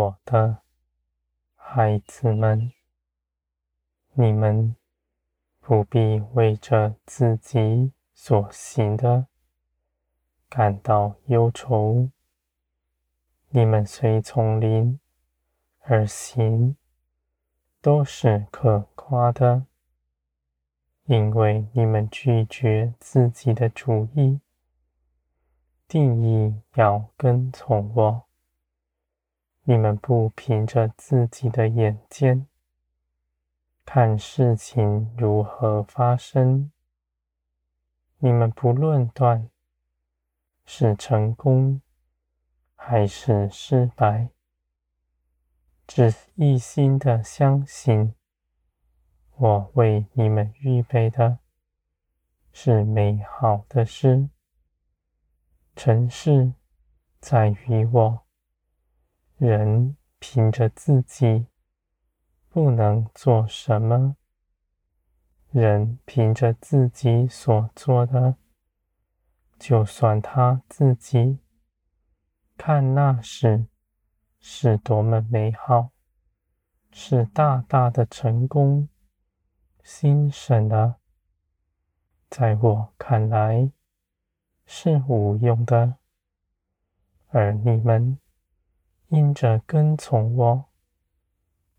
我的孩子们，你们不必为着自己所行的感到忧愁。你们随从林而行，都是可夸的，因为你们拒绝自己的主意，定意要跟从我。你们不凭着自己的眼见，看事情如何发生，你们不论断是成功还是失败，只一心的相信我为你们预备的是美好的事。成事在于我。人凭着自己不能做什么，人凭着自己所做的，就算他自己看那时是多么美好，是大大的成功，兴盛了，在我看来是无用的，而你们。因着跟从我，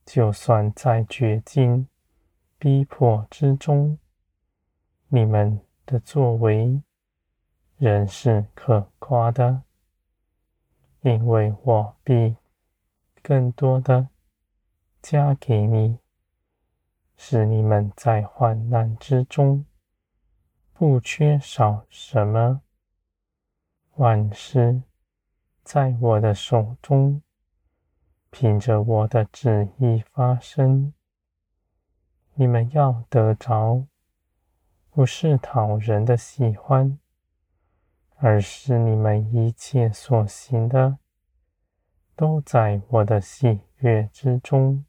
就算在绝境、逼迫之中，你们的作为仍是可夸的，因为我必更多的加给你，使你们在患难之中不缺少什么，万事。在我的手中，凭着我的旨意发生。你们要得着，不是讨人的喜欢，而是你们一切所行的，都在我的喜悦之中。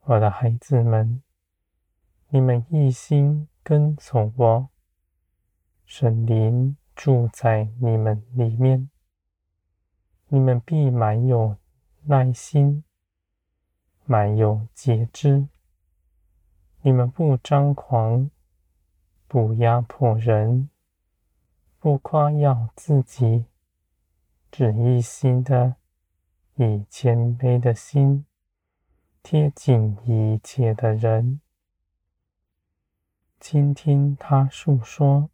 我的孩子们，你们一心跟从我，神灵住在你们里面。你们必满有耐心，满有节制。你们不张狂，不压迫人，不夸耀自己，只一心的以谦卑的心贴近一切的人，倾听他诉说，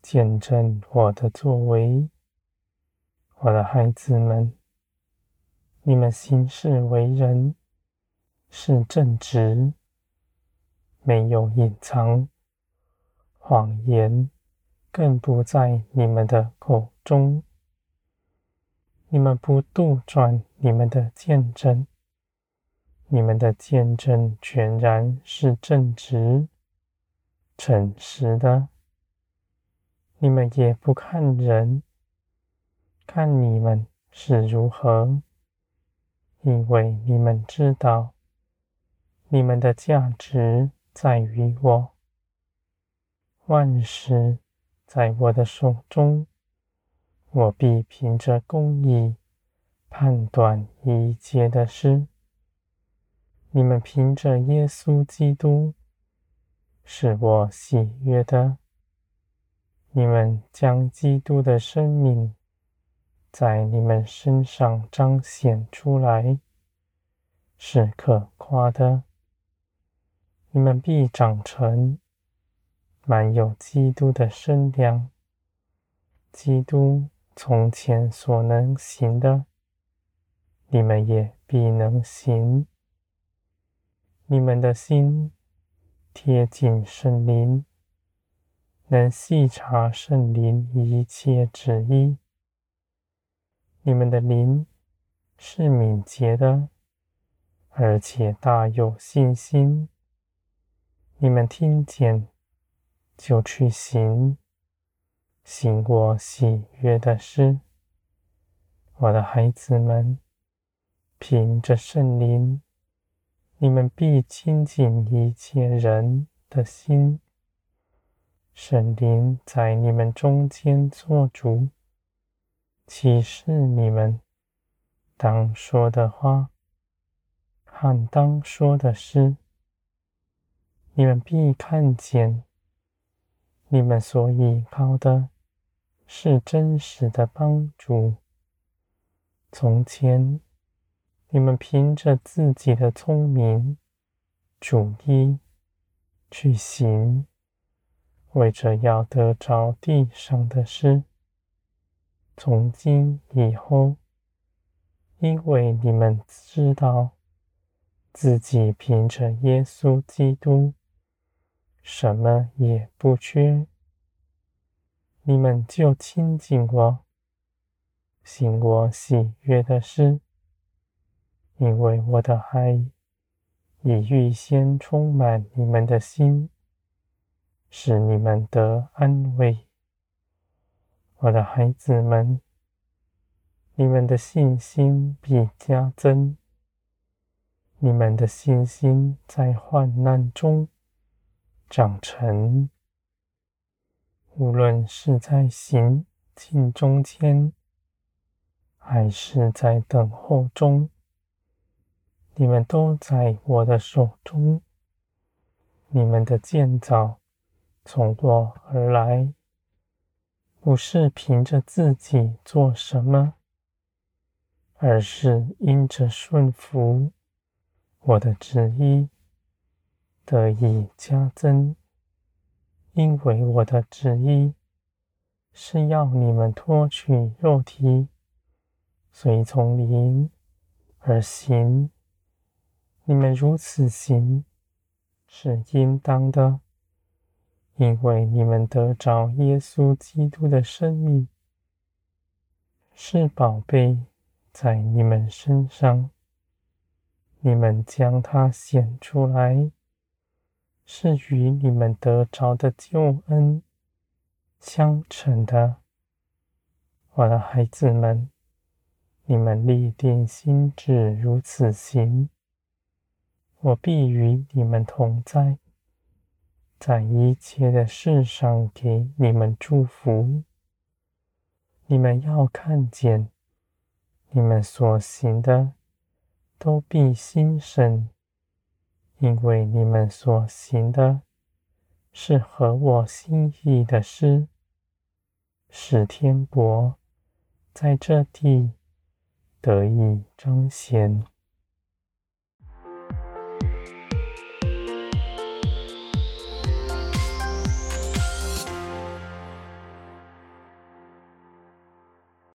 见证我的作为。我的孩子们，你们行事为人是正直，没有隐藏谎言，更不在你们的口中。你们不杜撰你们的见证，你们的见证全然是正直、诚实的。你们也不看人。看你们是如何，因为你们知道，你们的价值在于我。万事在我的手中，我必凭着公义判断一切的事。你们凭着耶稣基督是我喜悦的，你们将基督的生命。在你们身上彰显出来，是可夸的。你们必长成，满有基督的身量。基督从前所能行的，你们也必能行。你们的心贴近圣灵，能细察圣灵一切旨意。你们的灵是敏捷的，而且大有信心。你们听见就去行，行我喜悦的事。我的孩子们，凭着圣灵，你们必亲近一切人的心。圣灵在你们中间作主。启示你们当说的话和当说的事，你们必看见，你们所依靠的是真实的帮助。从前，你们凭着自己的聪明主意去行，为着要得着地上的事。从今以后，因为你们知道自己凭着耶稣基督，什么也不缺，你们就亲近我，行我喜悦的事，因为我的爱已预先充满你们的心，使你们得安慰。我的孩子们，你们的信心必加增。你们的信心在患难中长成，无论是在行进中间，还是在等候中，你们都在我的手中。你们的建造从我而来。不是凭着自己做什么，而是因着顺服我的旨意得以加增。因为我的旨意是要你们脱去肉体，随从灵而行。你们如此行是应当的。因为你们得着耶稣基督的生命，是宝贝在你们身上，你们将它显出来，是与你们得着的救恩相称的。我的孩子们，你们立定心志如此行，我必与你们同在。在一切的事上给你们祝福。你们要看见，你们所行的都必兴盛，因为你们所行的是合我心意的事，使天国在这地得以彰显。